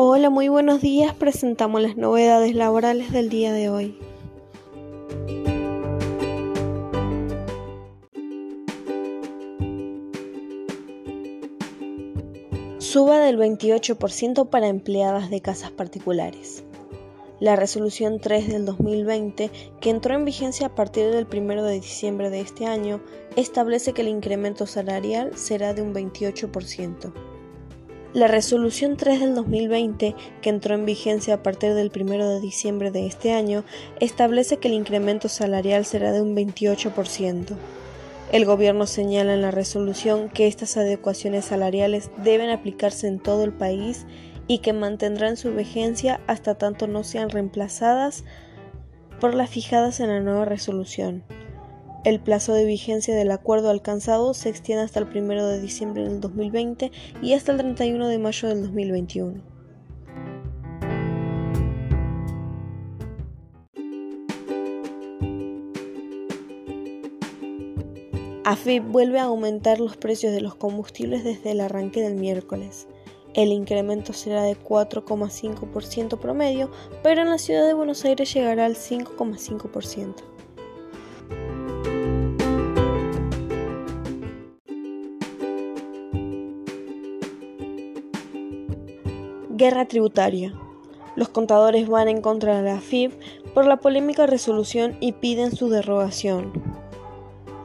Hola, muy buenos días. Presentamos las novedades laborales del día de hoy. Suba del 28% para empleadas de casas particulares. La resolución 3 del 2020, que entró en vigencia a partir del 1 de diciembre de este año, establece que el incremento salarial será de un 28%. La resolución 3 del 2020, que entró en vigencia a partir del 1 de diciembre de este año, establece que el incremento salarial será de un 28%. El gobierno señala en la resolución que estas adecuaciones salariales deben aplicarse en todo el país y que mantendrán su vigencia hasta tanto no sean reemplazadas por las fijadas en la nueva resolución. El plazo de vigencia del acuerdo alcanzado se extiende hasta el 1 de diciembre del 2020 y hasta el 31 de mayo del 2021. AFIP vuelve a aumentar los precios de los combustibles desde el arranque del miércoles. El incremento será de 4,5% promedio, pero en la ciudad de Buenos Aires llegará al 5,5%. Guerra tributaria. Los contadores van en contra de la FIP por la polémica resolución y piden su derogación.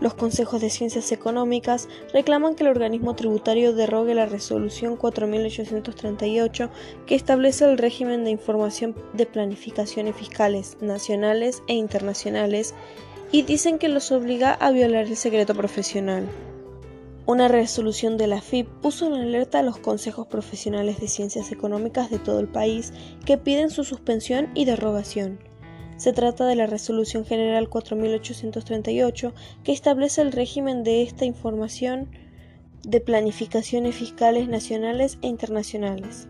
Los consejos de ciencias económicas reclaman que el organismo tributario derrogue la resolución 4838 que establece el régimen de información de planificaciones fiscales nacionales e internacionales y dicen que los obliga a violar el secreto profesional. Una resolución de la FIP puso en alerta a los consejos profesionales de ciencias económicas de todo el país que piden su suspensión y derogación. Se trata de la Resolución General 4838 que establece el régimen de esta información de planificaciones fiscales nacionales e internacionales.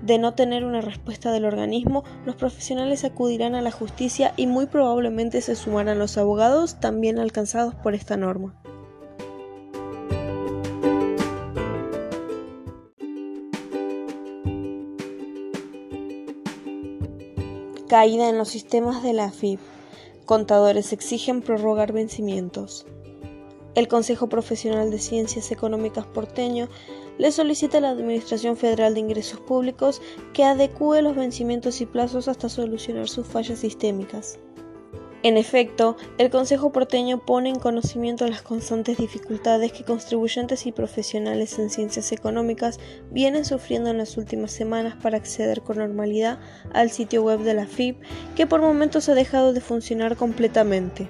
De no tener una respuesta del organismo, los profesionales acudirán a la justicia y muy probablemente se sumarán los abogados también alcanzados por esta norma. Caída en los sistemas de la AFIP. Contadores exigen prorrogar vencimientos. El Consejo Profesional de Ciencias Económicas porteño le solicita a la Administración Federal de Ingresos Públicos que adecúe los vencimientos y plazos hasta solucionar sus fallas sistémicas. En efecto, el Consejo porteño pone en conocimiento las constantes dificultades que contribuyentes y profesionales en ciencias económicas vienen sufriendo en las últimas semanas para acceder con normalidad al sitio web de la FIP, que por momentos ha dejado de funcionar completamente.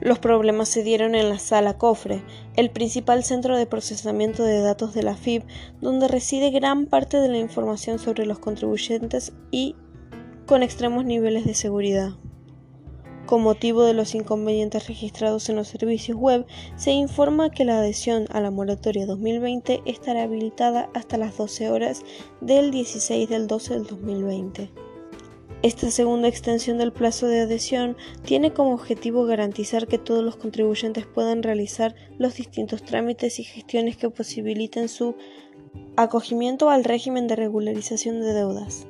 Los problemas se dieron en la sala Cofre, el principal centro de procesamiento de datos de la FIP, donde reside gran parte de la información sobre los contribuyentes y con extremos niveles de seguridad. Con motivo de los inconvenientes registrados en los servicios web, se informa que la adhesión a la moratoria 2020 estará habilitada hasta las 12 horas del 16 del 12 del 2020. Esta segunda extensión del plazo de adhesión tiene como objetivo garantizar que todos los contribuyentes puedan realizar los distintos trámites y gestiones que posibiliten su acogimiento al régimen de regularización de deudas.